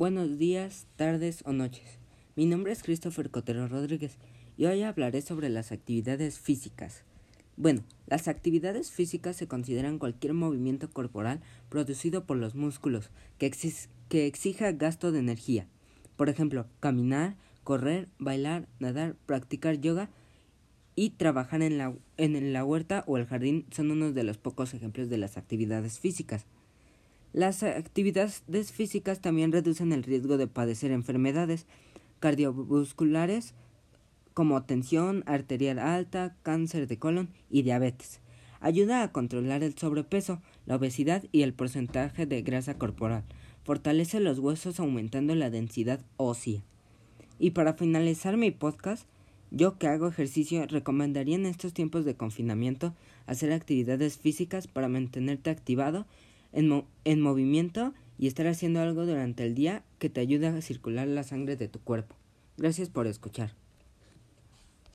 Buenos días, tardes o noches. Mi nombre es Christopher Cotero Rodríguez y hoy hablaré sobre las actividades físicas. Bueno, las actividades físicas se consideran cualquier movimiento corporal producido por los músculos que, exija gasto de energía. Por ejemplo, caminar, correr, bailar, nadar, practicar yoga y trabajar en la, en la huerta o el jardín son unos de los pocos ejemplos de las actividades físicas. Las actividades físicas también reducen el riesgo de padecer enfermedades cardiovasculares como tensión arterial alta, cáncer de colon y diabetes. Ayuda a controlar el sobrepeso, la obesidad y el porcentaje de grasa corporal. Fortalece los huesos aumentando la densidad ósea. Y para finalizar mi podcast, yo que hago ejercicio recomendaría en estos tiempos de confinamiento hacer actividades físicas para mantenerte activado en, en movimiento y estar haciendo algo durante el día que te ayude a circular la sangre de tu cuerpo. Gracias por escuchar.